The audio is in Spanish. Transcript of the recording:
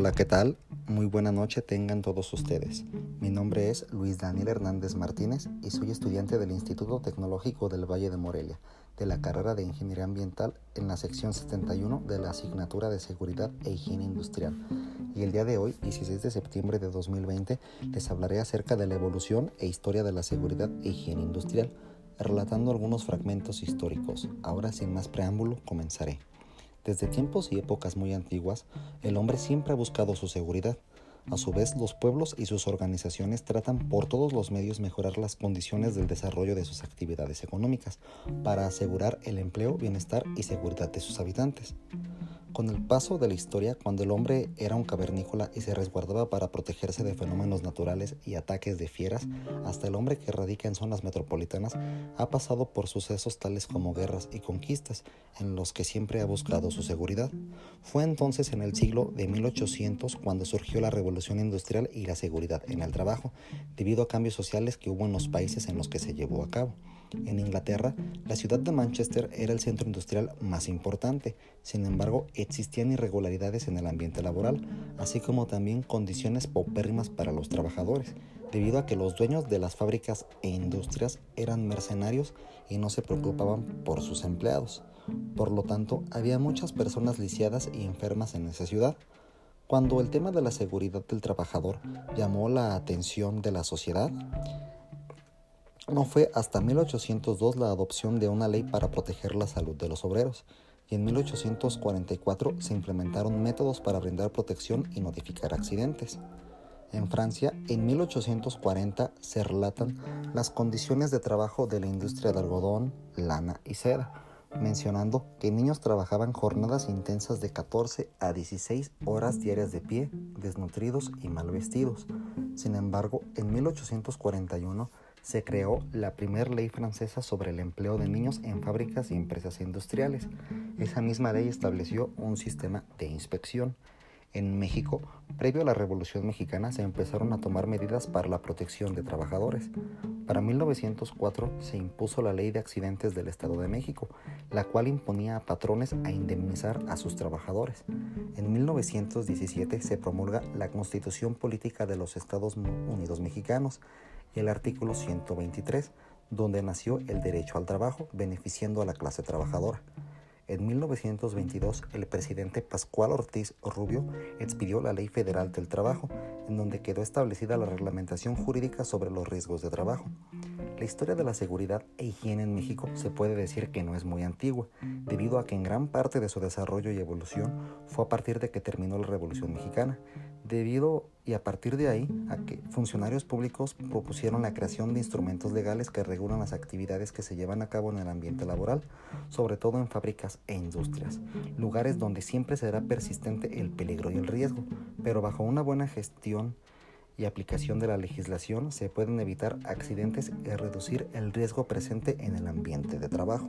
Hola, ¿qué tal? Muy buena noche tengan todos ustedes. Mi nombre es Luis Daniel Hernández Martínez y soy estudiante del Instituto Tecnológico del Valle de Morelia, de la carrera de Ingeniería Ambiental en la sección 71 de la asignatura de Seguridad e Higiene Industrial. Y el día de hoy, 16 de septiembre de 2020, les hablaré acerca de la evolución e historia de la seguridad e higiene industrial, relatando algunos fragmentos históricos. Ahora, sin más preámbulo, comenzaré. Desde tiempos y épocas muy antiguas, el hombre siempre ha buscado su seguridad. A su vez, los pueblos y sus organizaciones tratan por todos los medios mejorar las condiciones del desarrollo de sus actividades económicas para asegurar el empleo, bienestar y seguridad de sus habitantes. Con el paso de la historia, cuando el hombre era un cavernícola y se resguardaba para protegerse de fenómenos naturales y ataques de fieras, hasta el hombre que radica en zonas metropolitanas ha pasado por sucesos tales como guerras y conquistas, en los que siempre ha buscado su seguridad. Fue entonces en el siglo de 1800 cuando surgió la revolución industrial y la seguridad en el trabajo, debido a cambios sociales que hubo en los países en los que se llevó a cabo. En Inglaterra, la ciudad de Manchester era el centro industrial más importante, sin embargo existían irregularidades en el ambiente laboral, así como también condiciones paupérrimas para los trabajadores, debido a que los dueños de las fábricas e industrias eran mercenarios y no se preocupaban por sus empleados. Por lo tanto, había muchas personas lisiadas y enfermas en esa ciudad. Cuando el tema de la seguridad del trabajador llamó la atención de la sociedad, no fue hasta 1802 la adopción de una ley para proteger la salud de los obreros y en 1844 se implementaron métodos para brindar protección y notificar accidentes. En Francia, en 1840 se relatan las condiciones de trabajo de la industria de algodón, lana y seda, mencionando que niños trabajaban jornadas intensas de 14 a 16 horas diarias de pie, desnutridos y mal vestidos. Sin embargo, en 1841 se creó la primera ley francesa sobre el empleo de niños en fábricas y empresas industriales. Esa misma ley estableció un sistema de inspección. En México, previo a la Revolución Mexicana, se empezaron a tomar medidas para la protección de trabajadores. Para 1904 se impuso la Ley de Accidentes del Estado de México, la cual imponía a patrones a indemnizar a sus trabajadores. En 1917 se promulga la Constitución Política de los Estados Unidos Mexicanos, y el artículo 123, donde nació el derecho al trabajo, beneficiando a la clase trabajadora. En 1922, el presidente Pascual Ortiz Rubio expidió la Ley Federal del Trabajo, en donde quedó establecida la reglamentación jurídica sobre los riesgos de trabajo. La historia de la seguridad e higiene en México se puede decir que no es muy antigua, debido a que en gran parte de su desarrollo y evolución fue a partir de que terminó la Revolución Mexicana, debido y a partir de ahí a que funcionarios públicos propusieron la creación de instrumentos legales que regulan las actividades que se llevan a cabo en el ambiente laboral, sobre todo en fábricas e industrias, lugares donde siempre será persistente el peligro y el riesgo, pero bajo una buena gestión y aplicación de la legislación se pueden evitar accidentes y reducir el riesgo presente en el ambiente de trabajo.